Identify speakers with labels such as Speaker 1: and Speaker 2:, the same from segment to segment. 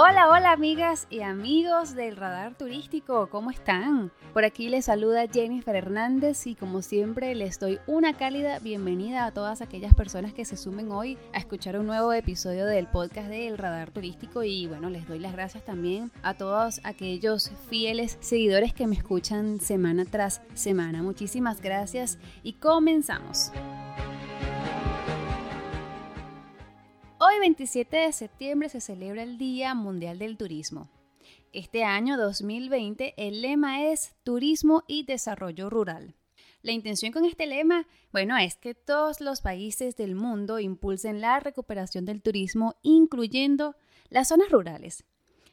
Speaker 1: Hola, hola amigas y amigos del Radar Turístico, ¿cómo están? Por aquí les saluda Jennifer Hernández y como siempre les doy una cálida bienvenida a todas aquellas personas que se sumen hoy a escuchar un nuevo episodio del podcast del Radar Turístico y bueno, les doy las gracias también a todos aquellos fieles seguidores que me escuchan semana tras semana. Muchísimas gracias y comenzamos. Hoy 27 de septiembre se celebra el Día Mundial del Turismo. Este año 2020 el lema es Turismo y Desarrollo Rural. La intención con este lema, bueno, es que todos los países del mundo impulsen la recuperación del turismo, incluyendo las zonas rurales.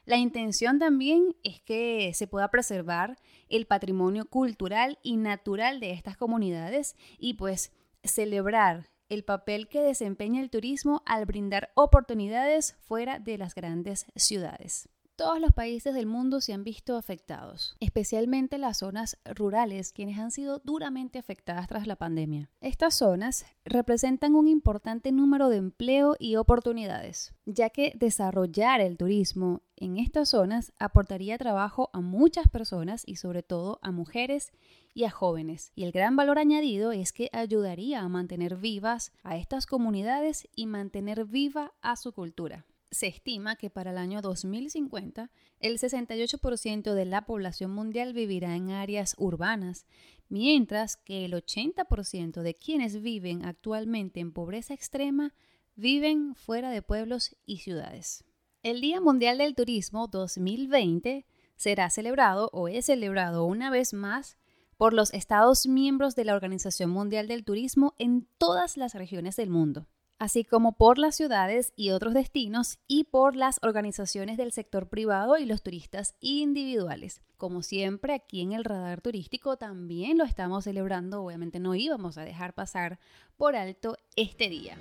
Speaker 1: La intención también es que se pueda preservar el patrimonio cultural y natural de estas comunidades y pues celebrar el papel que desempeña el turismo al brindar oportunidades fuera de las grandes ciudades. Todos los países del mundo se han visto afectados, especialmente las zonas rurales, quienes han sido duramente afectadas tras la pandemia. Estas zonas representan un importante número de empleo y oportunidades, ya que desarrollar el turismo en estas zonas aportaría trabajo a muchas personas y sobre todo a mujeres y a jóvenes. Y el gran valor añadido es que ayudaría a mantener vivas a estas comunidades y mantener viva a su cultura se estima que para el año 2050 el 68% de la población mundial vivirá en áreas urbanas, mientras que el 80% de quienes viven actualmente en pobreza extrema viven fuera de pueblos y ciudades. El Día Mundial del Turismo 2020 será celebrado o es celebrado una vez más por los Estados miembros de la Organización Mundial del Turismo en todas las regiones del mundo así como por las ciudades y otros destinos y por las organizaciones del sector privado y los turistas individuales. Como siempre, aquí en el radar turístico también lo estamos celebrando, obviamente no íbamos a dejar pasar por alto este día.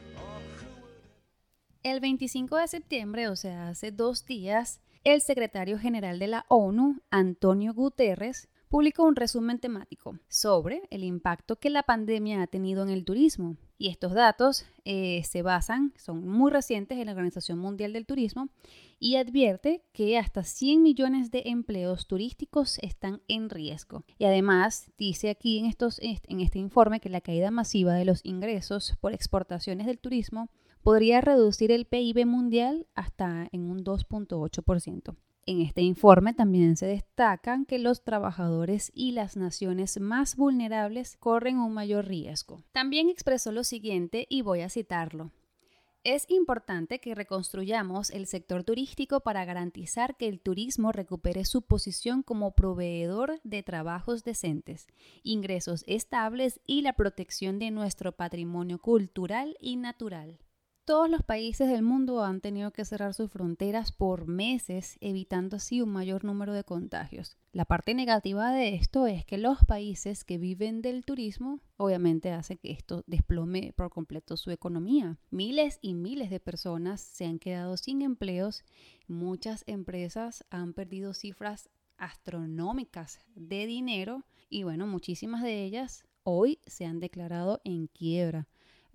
Speaker 1: El 25 de septiembre, o sea, hace dos días, el secretario general de la ONU, Antonio Guterres, publicó un resumen temático sobre el impacto que la pandemia ha tenido en el turismo y estos datos eh, se basan, son muy recientes en la Organización Mundial del Turismo y advierte que hasta 100 millones de empleos turísticos están en riesgo. Y además dice aquí en, estos, en este informe que la caída masiva de los ingresos por exportaciones del turismo podría reducir el PIB mundial hasta en un 2.8%. En este informe también se destacan que los trabajadores y las naciones más vulnerables corren un mayor riesgo. También expresó lo siguiente y voy a citarlo. Es importante que reconstruyamos el sector turístico para garantizar que el turismo recupere su posición como proveedor de trabajos decentes, ingresos estables y la protección de nuestro patrimonio cultural y natural. Todos los países del mundo han tenido que cerrar sus fronteras por meses, evitando así un mayor número de contagios. La parte negativa de esto es que los países que viven del turismo obviamente hace que esto desplome por completo su economía. Miles y miles de personas se han quedado sin empleos, muchas empresas han perdido cifras astronómicas de dinero y bueno, muchísimas de ellas hoy se han declarado en quiebra.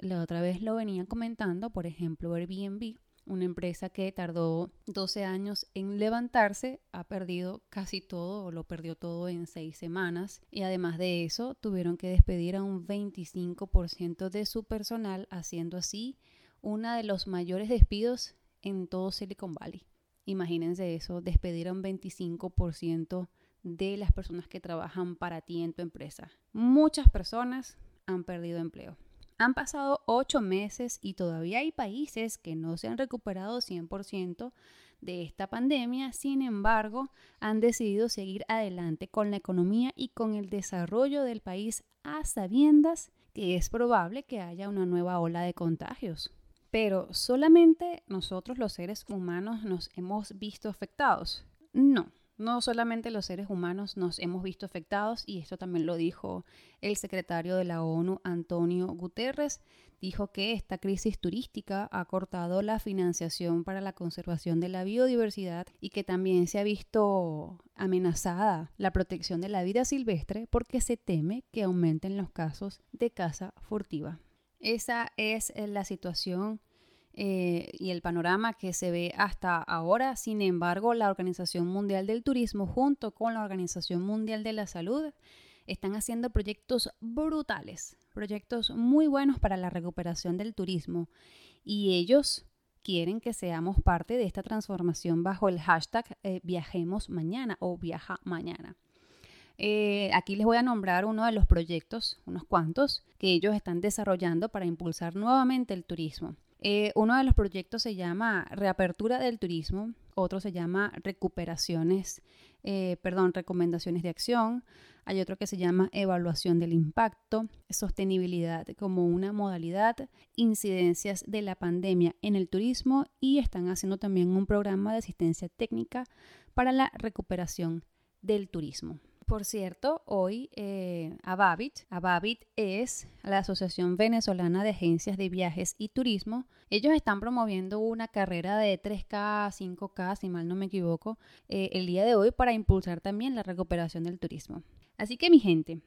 Speaker 1: La otra vez lo venía comentando, por ejemplo, Airbnb, una empresa que tardó 12 años en levantarse, ha perdido casi todo o lo perdió todo en 6 semanas y además de eso tuvieron que despedir a un 25% de su personal, haciendo así uno de los mayores despidos en todo Silicon Valley. Imagínense eso, despedir a un 25% de las personas que trabajan para ti en tu empresa. Muchas personas han perdido empleo. Han pasado ocho meses y todavía hay países que no se han recuperado 100% de esta pandemia, sin embargo, han decidido seguir adelante con la economía y con el desarrollo del país a sabiendas que es probable que haya una nueva ola de contagios. Pero solamente nosotros los seres humanos nos hemos visto afectados. No, no solamente los seres humanos nos hemos visto afectados, y esto también lo dijo el secretario de la ONU, Antonio Guterres, dijo que esta crisis turística ha cortado la financiación para la conservación de la biodiversidad y que también se ha visto amenazada la protección de la vida silvestre porque se teme que aumenten los casos de caza furtiva. Esa es la situación eh, y el panorama que se ve hasta ahora. Sin embargo, la Organización Mundial del Turismo junto con la Organización Mundial de la Salud están haciendo proyectos brutales, proyectos muy buenos para la recuperación del turismo y ellos quieren que seamos parte de esta transformación bajo el hashtag eh, viajemos mañana o viaja mañana. Eh, aquí les voy a nombrar uno de los proyectos, unos cuantos, que ellos están desarrollando para impulsar nuevamente el turismo. Eh, uno de los proyectos se llama Reapertura del Turismo, otro se llama Recuperaciones, eh, perdón, Recomendaciones de Acción, hay otro que se llama Evaluación del Impacto, Sostenibilidad como una modalidad, Incidencias de la pandemia en el turismo y están haciendo también un programa de asistencia técnica para la recuperación del turismo. Por cierto, hoy eh, Ababit, Ababit es la Asociación Venezolana de Agencias de Viajes y Turismo. Ellos están promoviendo una carrera de 3K, 5K, si mal no me equivoco, eh, el día de hoy para impulsar también la recuperación del turismo. Así que mi gente,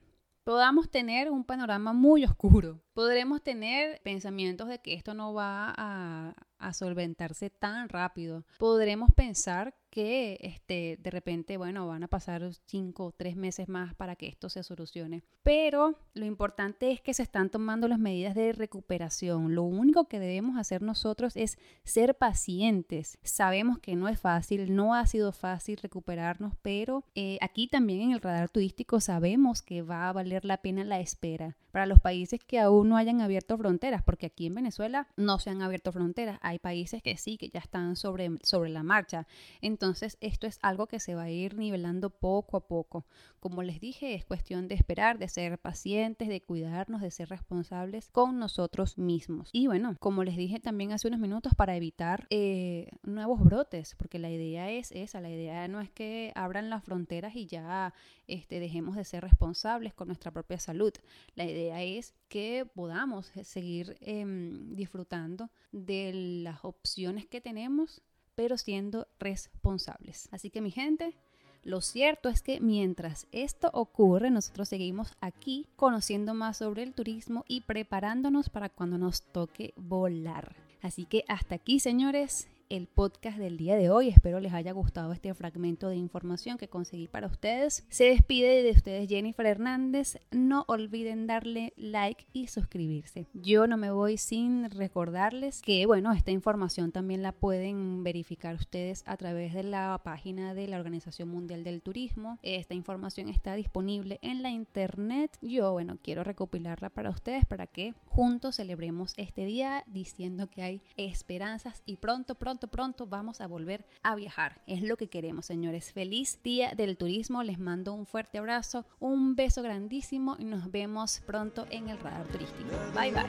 Speaker 1: podamos tener un panorama muy oscuro. Podremos tener pensamientos de que esto no va a, a solventarse tan rápido. Podremos pensar que este, de repente, bueno, van a pasar cinco o tres meses más para que esto se solucione. Pero lo importante es que se están tomando las medidas de recuperación. Lo único que debemos hacer nosotros es ser pacientes. Sabemos que no es fácil, no ha sido fácil recuperarnos, pero eh, aquí también en el radar turístico sabemos que va a valer la pena la espera. Para los países que aún no hayan abierto fronteras, porque aquí en Venezuela no se han abierto fronteras, hay países que sí, que ya están sobre, sobre la marcha. Entonces, esto es algo que se va a ir nivelando poco a poco. Como les dije, es cuestión de esperar, de ser pacientes, de cuidarnos, de ser responsables con nosotros mismos. Y bueno, como les dije también hace unos minutos, para evitar eh, nuevos brotes, porque la idea es esa, la idea no es que abran las fronteras y ya este, dejemos de ser responsables con nuestra propia salud. La idea es que podamos seguir em, disfrutando de las opciones que tenemos, pero siendo responsables. Así que mi gente, lo cierto es que mientras esto ocurre, nosotros seguimos aquí conociendo más sobre el turismo y preparándonos para cuando nos toque volar. Así que hasta aquí, señores, el podcast del día de hoy. Espero les haya gustado este fragmento de información que conseguí para ustedes. Se despide de ustedes Jennifer Hernández. No olviden darle like y suscribirse. Yo no me voy sin recordarles que, bueno, esta información también la pueden verificar ustedes a través de la página de la Organización Mundial del Turismo. Esta información está disponible en la internet. Yo, bueno, quiero recopilarla para ustedes para que juntos celebremos este día diciendo que hay esperanzas y pronto, pronto pronto, vamos a volver a viajar. Es lo que queremos, señores. Feliz día del turismo. Les mando un fuerte abrazo, un beso grandísimo y nos vemos pronto en el radar turístico. Bye bye.